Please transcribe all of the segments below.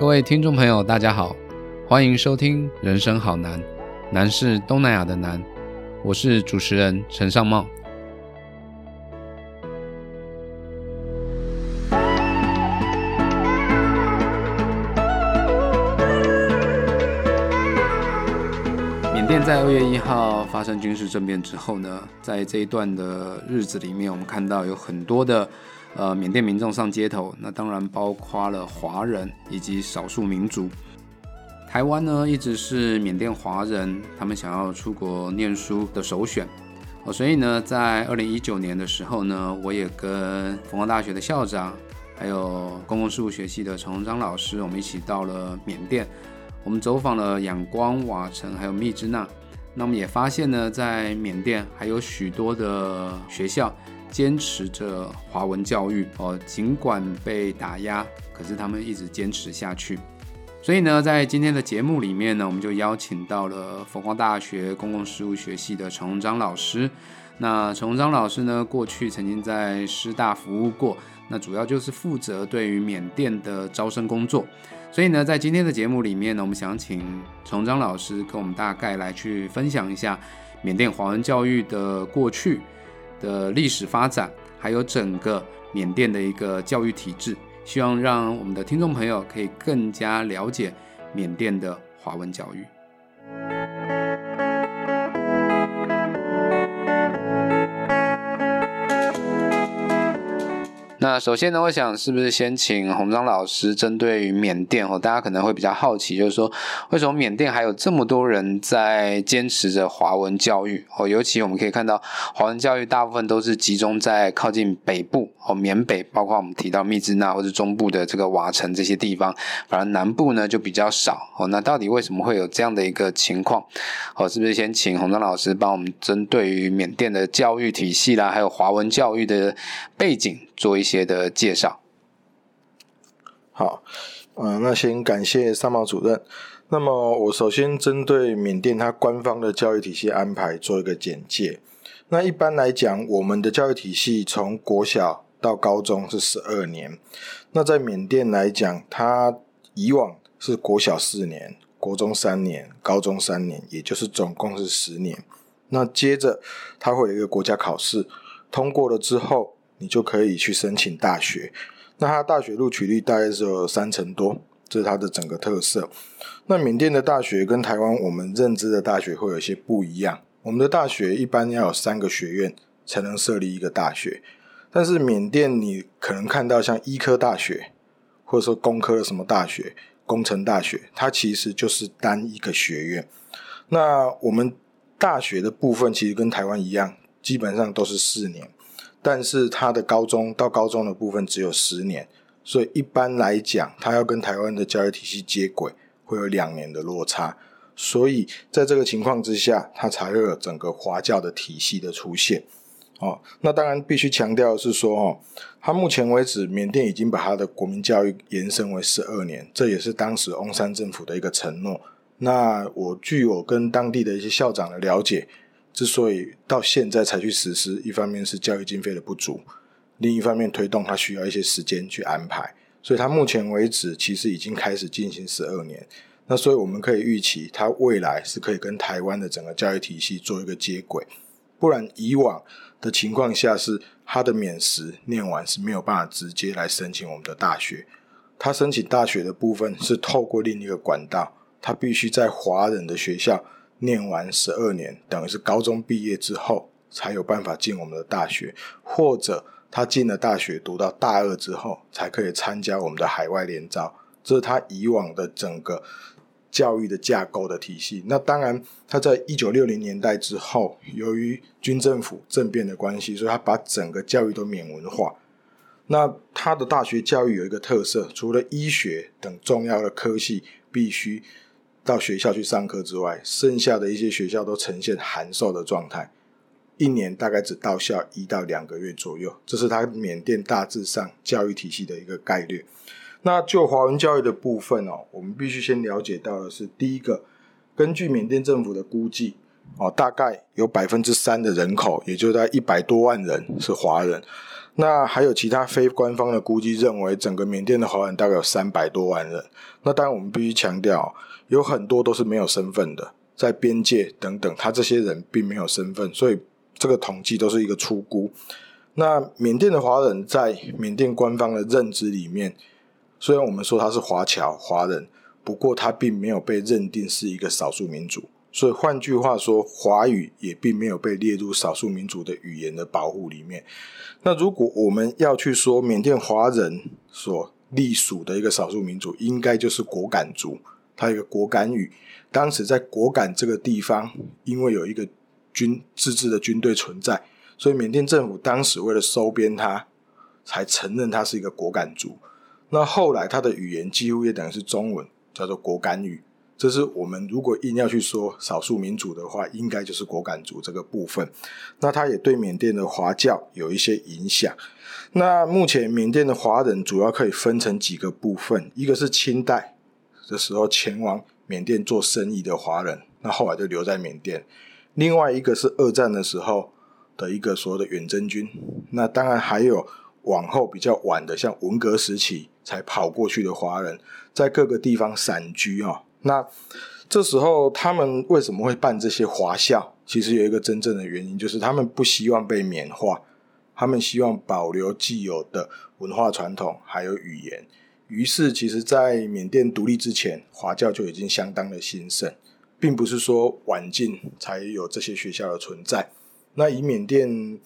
各位听众朋友，大家好，欢迎收听《人生好难》，难是东南亚的难。我是主持人陈尚茂。缅甸在二月一号发生军事政变之后呢，在这一段的日子里面，我们看到有很多的。呃，缅甸民众上街头，那当然包括了华人以及少数民族。台湾呢，一直是缅甸华人他们想要出国念书的首选。哦，所以呢，在二零一九年的时候呢，我也跟凤凰大学的校长，还有公共事务学系的陈宏章老师，我们一起到了缅甸。我们走访了仰光、瓦城，还有密支那。那我们也发现呢，在缅甸还有许多的学校。坚持着华文教育哦，尽管被打压，可是他们一直坚持下去。所以呢，在今天的节目里面呢，我们就邀请到了佛光大学公共事务学系的陈宏章老师。那陈宏章老师呢，过去曾经在师大服务过，那主要就是负责对于缅甸的招生工作。所以呢，在今天的节目里面呢，我们想请陈宏章老师跟我们大概来去分享一下缅甸华文教育的过去。的历史发展，还有整个缅甸的一个教育体制，希望让我们的听众朋友可以更加了解缅甸的华文教育。那首先呢，我想是不是先请洪章老师针对于缅甸哦，大家可能会比较好奇，就是说为什么缅甸还有这么多人在坚持着华文教育哦？尤其我们可以看到，华文教育大部分都是集中在靠近北部哦，缅北，包括我们提到密支那或者中部的这个瓦城这些地方，反而南部呢就比较少哦。那到底为什么会有这样的一个情况？哦，是不是先请洪章老师帮我们针对于缅甸的教育体系啦，还有华文教育的背景？做一些的介绍。好，嗯，那先感谢三毛主任。那么，我首先针对缅甸它官方的教育体系安排做一个简介。那一般来讲，我们的教育体系从国小到高中是十二年。那在缅甸来讲，它以往是国小四年，国中三年，高中三年，也就是总共是十年。那接着，它会有一个国家考试，通过了之后。你就可以去申请大学，那它大学录取率大概只有三成多，这是它的整个特色。那缅甸的大学跟台湾我们认知的大学会有一些不一样。我们的大学一般要有三个学院才能设立一个大学，但是缅甸你可能看到像医科大学，或者说工科的什么大学、工程大学，它其实就是单一个学院。那我们大学的部分其实跟台湾一样，基本上都是四年。但是他的高中到高中的部分只有十年，所以一般来讲，他要跟台湾的教育体系接轨，会有两年的落差。所以在这个情况之下，他才会有整个华教的体系的出现。哦，那当然必须强调的是说，哦，他目前为止，缅甸已经把他的国民教育延伸为十二年，这也是当时翁山政府的一个承诺。那我据我跟当地的一些校长的了解。之所以到现在才去实施，一方面是教育经费的不足，另一方面推动它需要一些时间去安排，所以它目前为止其实已经开始进行十二年。那所以我们可以预期，它未来是可以跟台湾的整个教育体系做一个接轨。不然以往的情况下是，他的免时念完是没有办法直接来申请我们的大学，他申请大学的部分是透过另一个管道，他必须在华人的学校。念完十二年，等于是高中毕业之后才有办法进我们的大学，或者他进了大学读到大二之后，才可以参加我们的海外联招。这是他以往的整个教育的架构的体系。那当然，他在一九六零年代之后，由于军政府政变的关系，所以他把整个教育都免文化。那他的大学教育有一个特色，除了医学等重要的科系必须。到学校去上课之外，剩下的一些学校都呈现函授的状态，一年大概只到校一到两个月左右。这是他缅甸大致上教育体系的一个概略。那就华文教育的部分哦，我们必须先了解到的是，第一个，根据缅甸政府的估计，哦，大概有百分之三的人口，也就在一百多万人是华人。那还有其他非官方的估计认为，整个缅甸的华人大概有三百多万人。那当然，我们必须强调，有很多都是没有身份的，在边界等等，他这些人并没有身份，所以这个统计都是一个初估。那缅甸的华人在缅甸官方的认知里面，虽然我们说他是华侨华人，不过他并没有被认定是一个少数民族。所以换句话说，华语也并没有被列入少数民族的语言的保护里面。那如果我们要去说缅甸华人所隶属的一个少数民族，应该就是果敢族，它有一个果敢语。当时在果敢这个地方，因为有一个军自治的军队存在，所以缅甸政府当时为了收编它，才承认它是一个果敢族。那后来它的语言几乎也等于是中文，叫做果敢语。这是我们如果硬要去说少数民族的话，应该就是果敢族这个部分。那它也对缅甸的华教有一些影响。那目前缅甸的华人主要可以分成几个部分，一个是清代的时候前往缅甸做生意的华人，那后来就留在缅甸；另外一个是二战的时候的一个所谓的远征军。那当然还有往后比较晚的，像文革时期才跑过去的华人，在各个地方散居啊。那这时候，他们为什么会办这些华校？其实有一个真正的原因，就是他们不希望被缅化，他们希望保留既有的文化传统还有语言。于是，其实，在缅甸独立之前，华教就已经相当的兴盛，并不是说晚近才有这些学校的存在。那以缅甸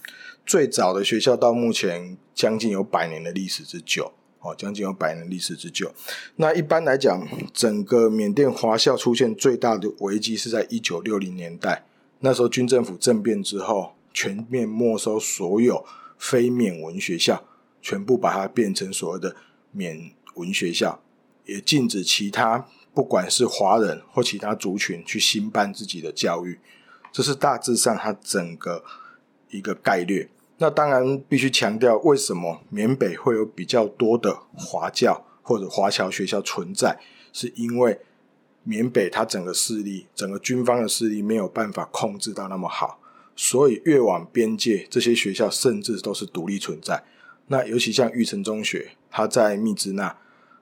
最早的学校到目前将近有百年的历史之久。哦，将近有百年历史之久。那一般来讲，整个缅甸华校出现最大的危机是在一九六零年代。那时候军政府政变之后，全面没收所有非缅文学校，全部把它变成所谓的缅文学校，也禁止其他不管是华人或其他族群去兴办自己的教育。这是大致上它整个一个概略。那当然必须强调，为什么缅北会有比较多的华教或者华侨学校存在，是因为缅北它整个势力、整个军方的势力没有办法控制到那么好，所以越往边界，这些学校甚至都是独立存在。那尤其像玉成中学，它在密支那，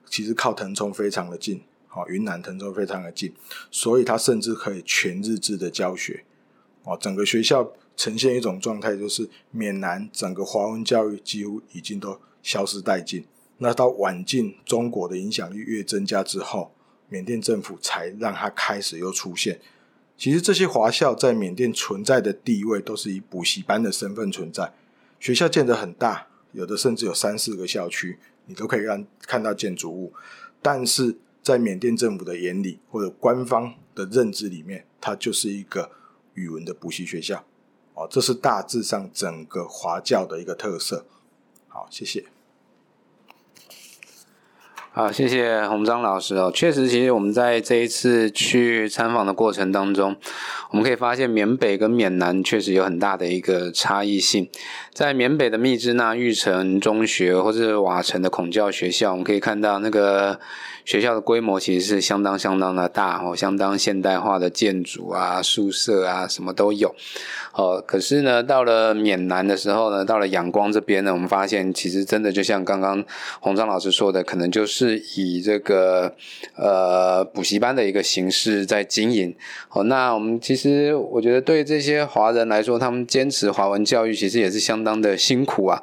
其实靠腾冲非常的近，好，云南腾冲非常的近，所以它甚至可以全日制的教学，哦，整个学校。呈现一种状态，就是缅南整个华文教育几乎已经都消失殆尽。那到晚近中国的影响力越增加之后，缅甸政府才让它开始又出现。其实这些华校在缅甸存在的地位，都是以补习班的身份存在。学校建得很大，有的甚至有三四个校区，你都可以让看到建筑物。但是在缅甸政府的眼里，或者官方的认知里面，它就是一个语文的补习学校。哦，这是大致上整个华教的一个特色。好，谢谢。好，谢谢洪章老师哦。确实，其实我们在这一次去参访的过程当中，我们可以发现缅北跟缅南确实有很大的一个差异性。在缅北的密支那玉成中学或者瓦城的孔教学校，我们可以看到那个。学校的规模其实是相当相当的大哦，相当现代化的建筑啊、宿舍啊，什么都有。哦，可是呢，到了缅南的时候呢，到了仰光这边呢，我们发现其实真的就像刚刚洪章老师说的，可能就是以这个呃补习班的一个形式在经营。哦，那我们其实我觉得对这些华人来说，他们坚持华文教育，其实也是相当的辛苦啊。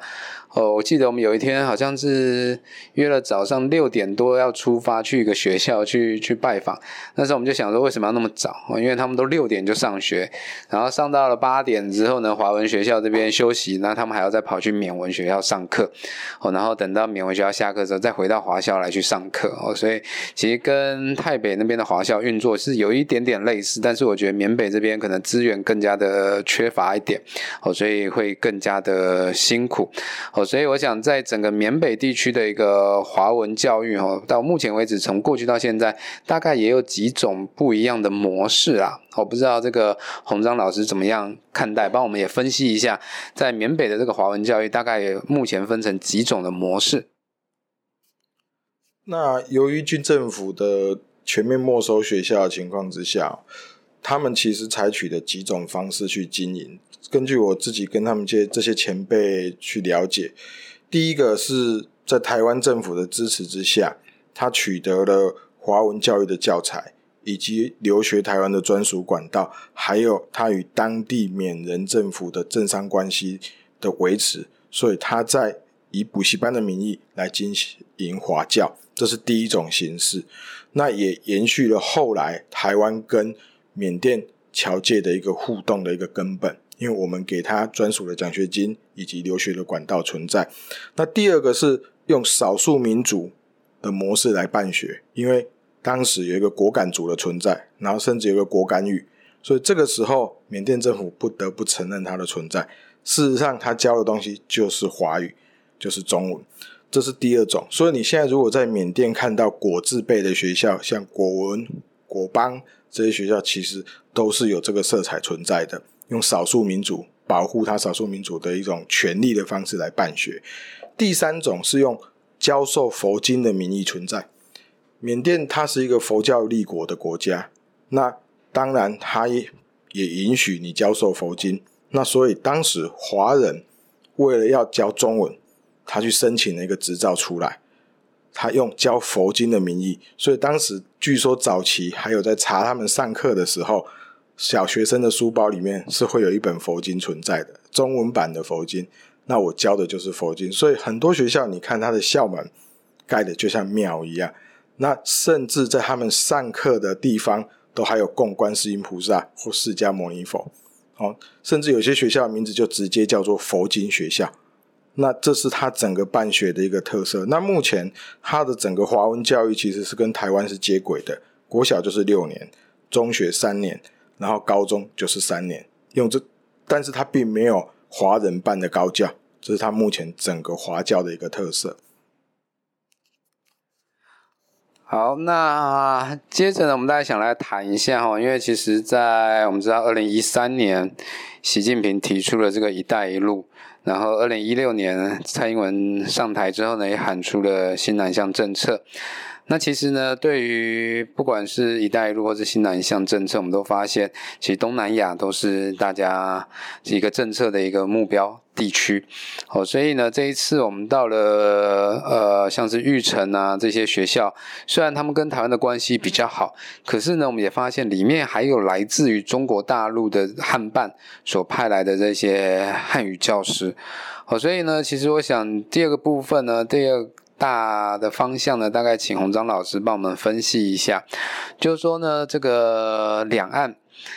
哦，我记得我们有一天好像是约了早上六点多要出发去一个学校去去拜访。那时候我们就想说，为什么要那么早？因为他们都六点就上学，然后上到了八点之后呢，华文学校这边休息，那他们还要再跑去缅文学校上课。哦，然后等到缅文学校下课之后，再回到华校来去上课。哦，所以其实跟台北那边的华校运作是有一点点类似，但是我觉得缅北这边可能资源更加的缺乏一点。哦，所以会更加的辛苦。所以我想，在整个缅北地区的一个华文教育，哦，到目前为止，从过去到现在，大概也有几种不一样的模式啊。我不知道这个洪章老师怎么样看待，帮我们也分析一下，在缅北的这个华文教育，大概目前分成几种的模式。那由于军政府的全面没收学校的情况之下，他们其实采取的几种方式去经营。根据我自己跟他们这这些前辈去了解，第一个是在台湾政府的支持之下，他取得了华文教育的教材，以及留学台湾的专属管道，还有他与当地缅人政府的政商关系的维持，所以他在以补习班的名义来进行华教，这是第一种形式。那也延续了后来台湾跟缅甸侨界的一个互动的一个根本。因为我们给他专属的奖学金以及留学的管道存在。那第二个是用少数民族的模式来办学，因为当时有一个果敢族的存在，然后甚至有个果敢语，所以这个时候缅甸政府不得不承认它的存在。事实上，他教的东西就是华语，就是中文，这是第二种。所以你现在如果在缅甸看到果字辈的学校，像果文、果邦这些学校，其实都是有这个色彩存在的。用少数民族保护他少数民族的一种权利的方式来办学。第三种是用教授佛经的名义存在。缅甸它是一个佛教立国的国家，那当然它也也允许你教授佛经。那所以当时华人为了要教中文，他去申请了一个执照出来，他用教佛经的名义。所以当时据说早期还有在查他们上课的时候。小学生的书包里面是会有一本佛经存在的，中文版的佛经。那我教的就是佛经，所以很多学校你看它的校门盖的就像庙一样。那甚至在他们上课的地方都还有供观世音菩萨或释迦牟尼佛。哦，甚至有些学校名字就直接叫做佛经学校。那这是它整个办学的一个特色。那目前它的整个华文教育其实是跟台湾是接轨的，国小就是六年，中学三年。然后高中就是三年，用这，但是它并没有华人办的高教，这是它目前整个华教的一个特色。好，那接着呢，我们大家想来谈一下哈，因为其实，在我们知道，二零一三年，习近平提出了这个“一带一路”，然后二零一六年蔡英文上台之后呢，也喊出了新南向政策。那其实呢，对于不管是一带一路或是新南向政策，我们都发现，其实东南亚都是大家一个政策的一个目标地区。哦，所以呢，这一次我们到了呃，像是玉成啊这些学校，虽然他们跟台湾的关系比较好，可是呢，我们也发现里面还有来自于中国大陆的汉办所派来的这些汉语教师。好，所以呢，其实我想第二个部分呢，第二。大的方向呢，大概请洪章老师帮我们分析一下。就是说呢，这个两岸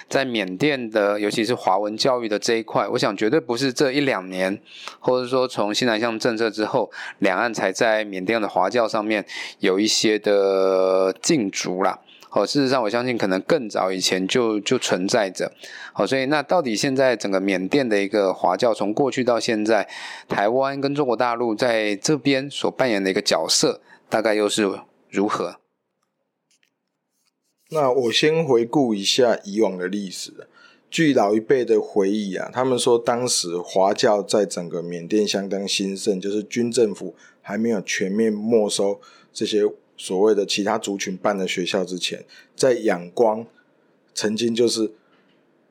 在缅甸的，尤其是华文教育的这一块，我想绝对不是这一两年，或者说从新南向政策之后，两岸才在缅甸的华教上面有一些的禁足啦。哦，事实上，我相信可能更早以前就就存在着。好，所以那到底现在整个缅甸的一个华教，从过去到现在，台湾跟中国大陆在这边所扮演的一个角色，大概又是如何？那我先回顾一下以往的历史。据老一辈的回忆啊，他们说当时华教在整个缅甸相当兴盛，就是军政府还没有全面没收这些。所谓的其他族群办的学校之前，在仰光曾经就是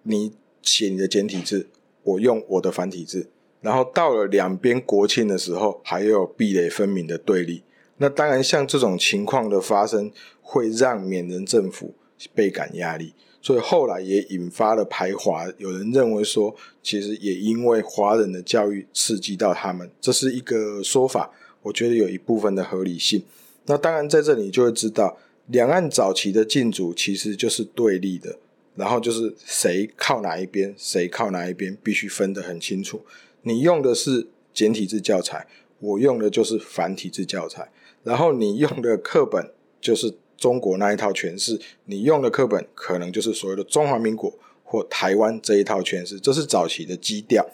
你写你的简体字，我用我的繁体字，然后到了两边国庆的时候，还有壁垒分明的对立。那当然，像这种情况的发生，会让缅人政府倍感压力，所以后来也引发了排华。有人认为说，其实也因为华人的教育刺激到他们，这是一个说法。我觉得有一部分的合理性。那当然，在这里就会知道，两岸早期的禁主其实就是对立的，然后就是谁靠哪一边，谁靠哪一边，必须分得很清楚。你用的是简体字教材，我用的就是繁体字教材，然后你用的课本就是中国那一套诠释，你用的课本可能就是所谓的中华民国或台湾这一套诠释，这是早期的基调。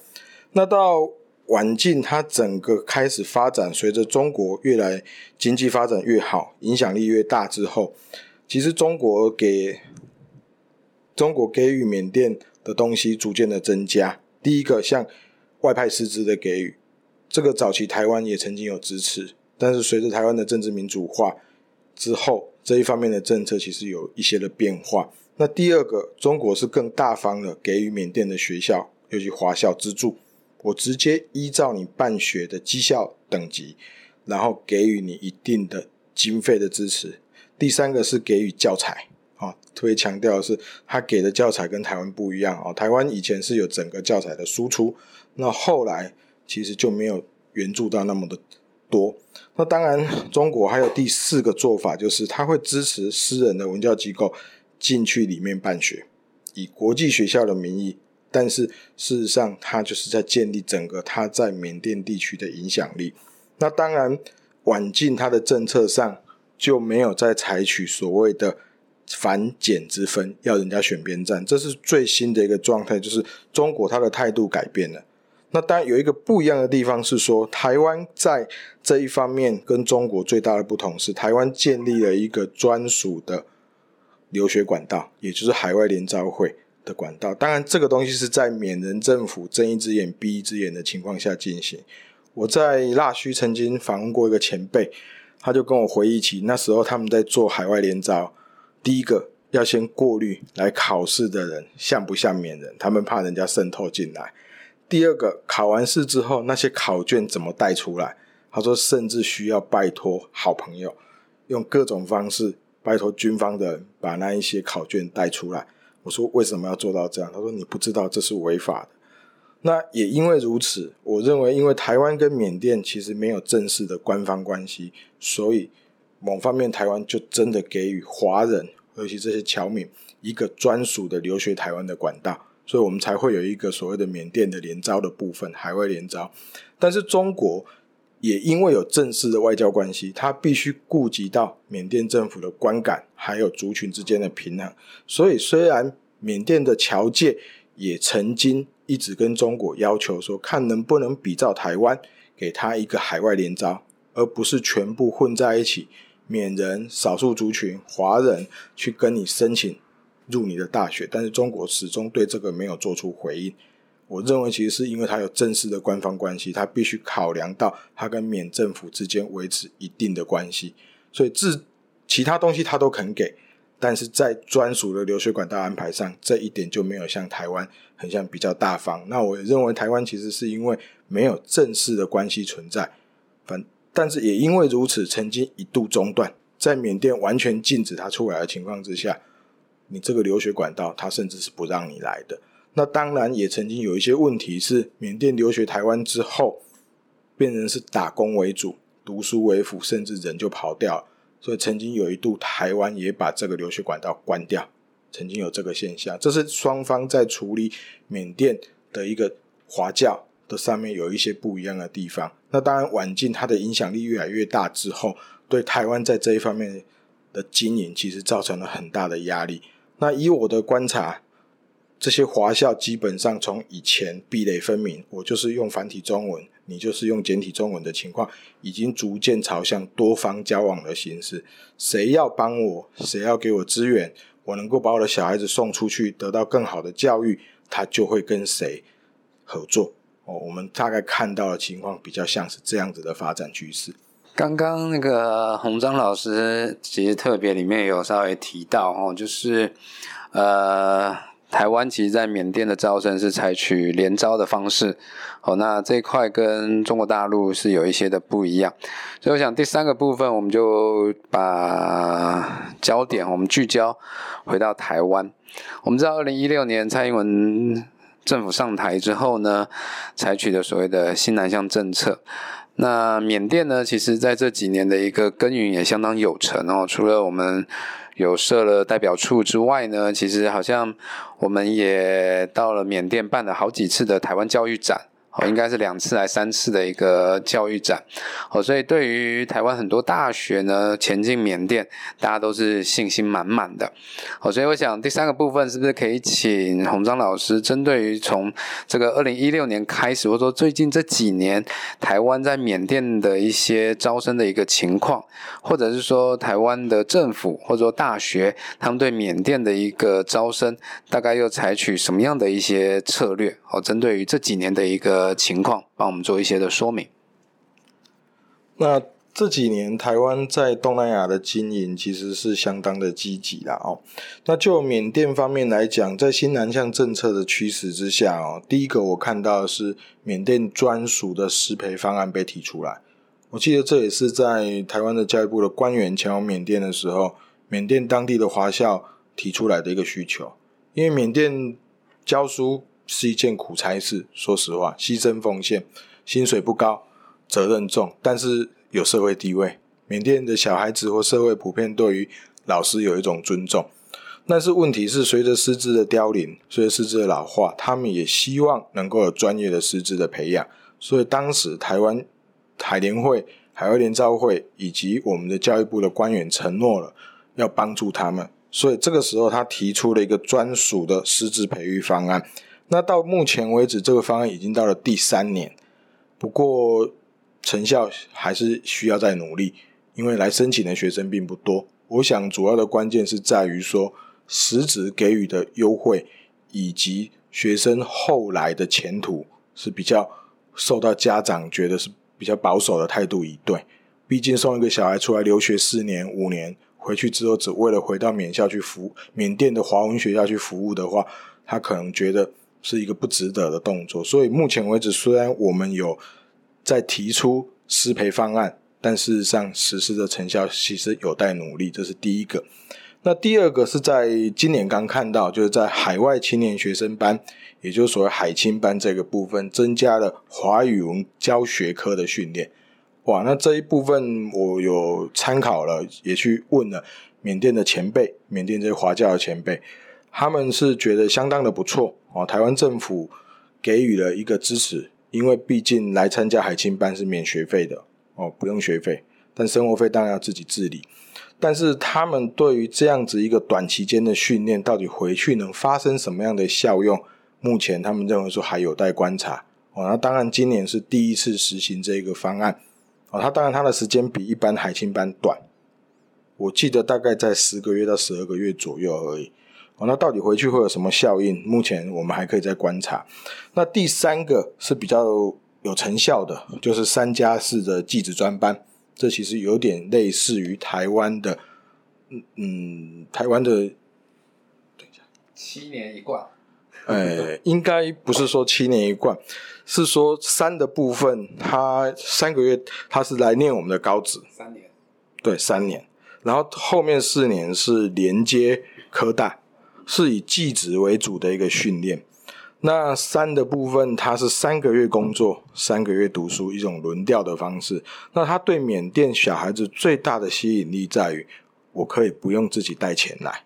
那到晚近，它整个开始发展，随着中国越来经济发展越好，影响力越大之后，其实中国给中国给予缅甸的东西逐渐的增加。第一个，像外派师资的给予，这个早期台湾也曾经有支持，但是随着台湾的政治民主化之后，这一方面的政策其实有一些的变化。那第二个，中国是更大方的给予缅甸的学校，尤其华校资助，我直接依照你办学的绩效等级，然后给予你一定的经费的支持。第三个是给予教材，啊，特别强调的是，他给的教材跟台湾不一样哦。台湾以前是有整个教材的输出，那后来其实就没有援助到那么的多。那当然，中国还有第四个做法，就是他会支持私人的文教机构进去里面办学，以国际学校的名义，但是事实上，他就是在建立整个他在缅甸地区的影响力。那当然，晚近他的政策上。就没有再采取所谓的反减之分，要人家选边站，这是最新的一个状态，就是中国他的态度改变了。那当然有一个不一样的地方是说，台湾在这一方面跟中国最大的不同是，台湾建立了一个专属的留学管道，也就是海外联招会的管道。当然，这个东西是在缅人政府睁一只眼闭一只眼的情况下进行。我在腊戌曾经访问过一个前辈。他就跟我回忆起那时候他们在做海外联招，第一个要先过滤来考试的人像不像缅人，他们怕人家渗透进来。第二个考完试之后那些考卷怎么带出来？他说甚至需要拜托好朋友，用各种方式拜托军方的人把那一些考卷带出来。我说为什么要做到这样？他说你不知道这是违法的。那也因为如此，我认为，因为台湾跟缅甸其实没有正式的官方关系，所以某方面台湾就真的给予华人，尤其这些侨民一个专属的留学台湾的管道，所以我们才会有一个所谓的缅甸的联招的部分，海外联招。但是中国也因为有正式的外交关系，他必须顾及到缅甸政府的观感，还有族群之间的平衡，所以虽然缅甸的侨界也曾经。一直跟中国要求说，看能不能比照台湾，给他一个海外联招，而不是全部混在一起，缅人、少数族群、华人去跟你申请入你的大学。但是中国始终对这个没有做出回应。我认为，其实是因为他有正式的官方关系，他必须考量到他跟缅政府之间维持一定的关系，所以自其他东西他都肯给。但是在专属的留学管道安排上，这一点就没有像台湾很像比较大方。那我认为台湾其实是因为没有正式的关系存在，反但是也因为如此，曾经一度中断，在缅甸完全禁止他出来的情况之下，你这个留学管道他甚至是不让你来的。那当然也曾经有一些问题是，缅甸留学台湾之后，变成是打工为主，读书为辅，甚至人就跑掉了。所以曾经有一度，台湾也把这个留学管道关掉，曾经有这个现象。这是双方在处理缅甸的一个华教的上面有一些不一样的地方。那当然，晚近它的影响力越来越大之后，对台湾在这一方面的经营其实造成了很大的压力。那以我的观察，这些华校基本上从以前壁垒分明，我就是用繁体中文。你就是用简体中文的情况，已经逐渐朝向多方交往的形式。谁要帮我，谁要给我资源，我能够把我的小孩子送出去，得到更好的教育，他就会跟谁合作。哦，我们大概看到的情况比较像是这样子的发展趋势。刚刚那个洪章老师其实特别里面有稍微提到哦，就是呃。台湾其实，在缅甸的招生是采取联招的方式，哦，那这一块跟中国大陆是有一些的不一样，所以我想第三个部分，我们就把焦点我们聚焦回到台湾。我们知道，二零一六年蔡英文政府上台之后呢，采取的所谓的新南向政策。那缅甸呢，其实在这几年的一个耕耘也相当有成哦，除了我们。有设了代表处之外呢，其实好像我们也到了缅甸办了好几次的台湾教育展。哦，应该是两次来三次的一个教育展，哦，所以对于台湾很多大学呢前进缅甸，大家都是信心满满的。哦，所以我想第三个部分是不是可以请洪章老师，针对于从这个二零一六年开始，或者说最近这几年台湾在缅甸的一些招生的一个情况，或者是说台湾的政府或者说大学，他们对缅甸的一个招生，大概又采取什么样的一些策略？哦，针对于这几年的一个。情况，帮我们做一些的说明。那这几年台湾在东南亚的经营其实是相当的积极啦哦。那就缅甸方面来讲，在新南向政策的驱使之下哦，第一个我看到的是缅甸专属的失培方案被提出来。我记得这也是在台湾的教育部的官员前往缅甸的时候，缅甸当地的华校提出来的一个需求。因为缅甸教书是一件苦差事，说实话，牺牲奉献，薪水不高，责任重，但是。有社会地位，缅甸的小孩子或社会普遍对于老师有一种尊重。但是问题是，随着师资的凋零，随着师资的老化，他们也希望能够有专业的师资的培养。所以当时台湾海联会、海外联招会以及我们的教育部的官员承诺了要帮助他们。所以这个时候，他提出了一个专属的师资培育方案。那到目前为止，这个方案已经到了第三年。不过，成效还是需要再努力，因为来申请的学生并不多。我想主要的关键是在于说，实质给予的优惠以及学生后来的前途是比较受到家长觉得是比较保守的态度以对。毕竟送一个小孩出来留学四年五年，回去之后只为了回到缅校去服缅甸的华文学校去服务的话，他可能觉得是一个不值得的动作。所以目前为止，虽然我们有。在提出失培方案，但事实上实施的成效其实有待努力，这是第一个。那第二个是在今年刚看到，就是在海外青年学生班，也就是所谓海青班这个部分，增加了华语文教学科的训练。哇，那这一部分我有参考了，也去问了缅甸的前辈，缅甸这些华教的前辈，他们是觉得相当的不错哦。台湾政府给予了一个支持。因为毕竟来参加海青班是免学费的哦，不用学费，但生活费当然要自己自理。但是他们对于这样子一个短期间的训练，到底回去能发生什么样的效用，目前他们认为说还有待观察哦。那当然今年是第一次实行这个方案哦，它当然它的时间比一般海青班短，我记得大概在十个月到十二个月左右而已。哦，那到底回去会有什么效应？目前我们还可以再观察。那第三个是比较有成效的，就是三加四的技职专班。这其实有点类似于台湾的，嗯嗯，台湾的，等一下，七年一贯。哎，应该不是说七年一贯，是说三的部分，他三个月，他是来念我们的高职。三年。对，三年。然后后面四年是连接科大。是以技职为主的一个训练，那三的部分，它是三个月工作，三个月读书，一种轮调的方式。那它对缅甸小孩子最大的吸引力在于，我可以不用自己带钱来，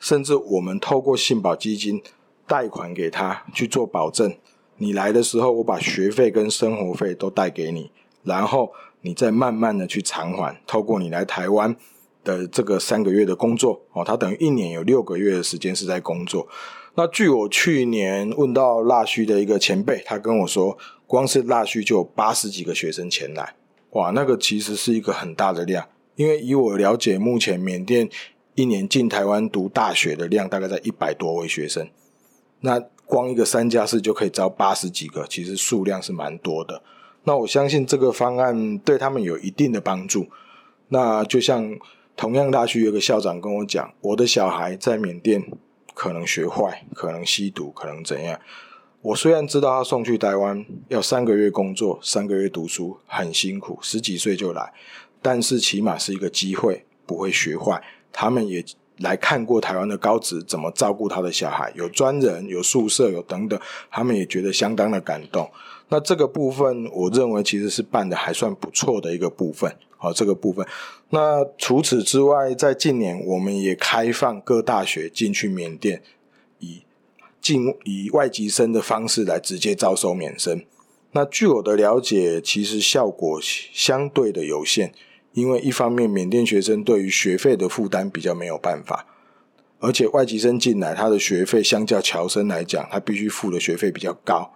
甚至我们透过信保基金贷款给他去做保证。你来的时候，我把学费跟生活费都带给你，然后你再慢慢的去偿还。透过你来台湾。的这个三个月的工作哦，他等于一年有六个月的时间是在工作。那据我去年问到腊戌的一个前辈，他跟我说，光是腊戌就有八十几个学生前来，哇，那个其实是一个很大的量。因为以我了解，目前缅甸一年进台湾读大学的量大概在一百多位学生，那光一个三加四就可以招八十几个，其实数量是蛮多的。那我相信这个方案对他们有一定的帮助。那就像。同样大学有个校长跟我讲，我的小孩在缅甸可能学坏，可能吸毒，可能怎样。我虽然知道他送去台湾要三个月工作，三个月读书很辛苦，十几岁就来，但是起码是一个机会，不会学坏。他们也来看过台湾的高职怎么照顾他的小孩，有专人，有宿舍，有等等，他们也觉得相当的感动。那这个部分，我认为其实是办的还算不错的一个部分。好，这个部分。那除此之外，在近年，我们也开放各大学进去缅甸，以进以外籍生的方式来直接招收免生。那据我的了解，其实效果相对的有限，因为一方面缅甸学生对于学费的负担比较没有办法，而且外籍生进来，他的学费相较侨生来讲，他必须付的学费比较高。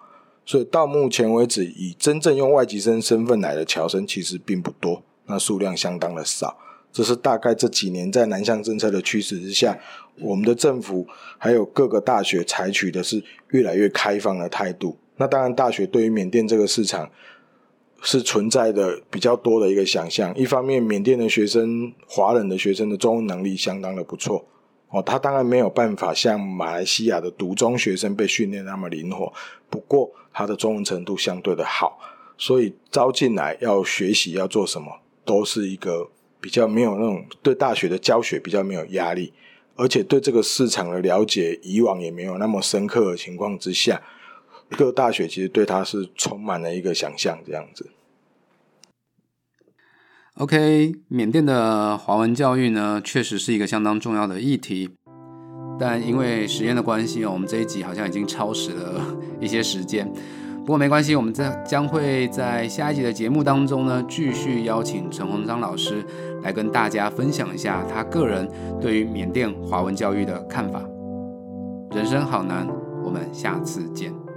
所以到目前为止，以真正用外籍生身份来的侨生其实并不多，那数量相当的少。这是大概这几年在南向政策的驱使之下，我们的政府还有各个大学采取的是越来越开放的态度。那当然，大学对于缅甸这个市场，是存在的比较多的一个想象。一方面，缅甸的学生、华人的学生的中文能力相当的不错哦，他当然没有办法像马来西亚的读中学生被训练那么灵活，不过他的中文程度相对的好，所以招进来要学习要做什么，都是一个比较没有那种对大学的教学比较没有压力，而且对这个市场的了解以往也没有那么深刻的情况之下。各大学其实对他是充满了一个想象，这样子。OK，缅甸的华文教育呢，确实是一个相当重要的议题。但因为时间的关系哦，我们这一集好像已经超时了一些时间。不过没关系，我们在将会在下一集的节目当中呢，继续邀请陈鸿章老师来跟大家分享一下他个人对于缅甸华文教育的看法。人生好难，我们下次见。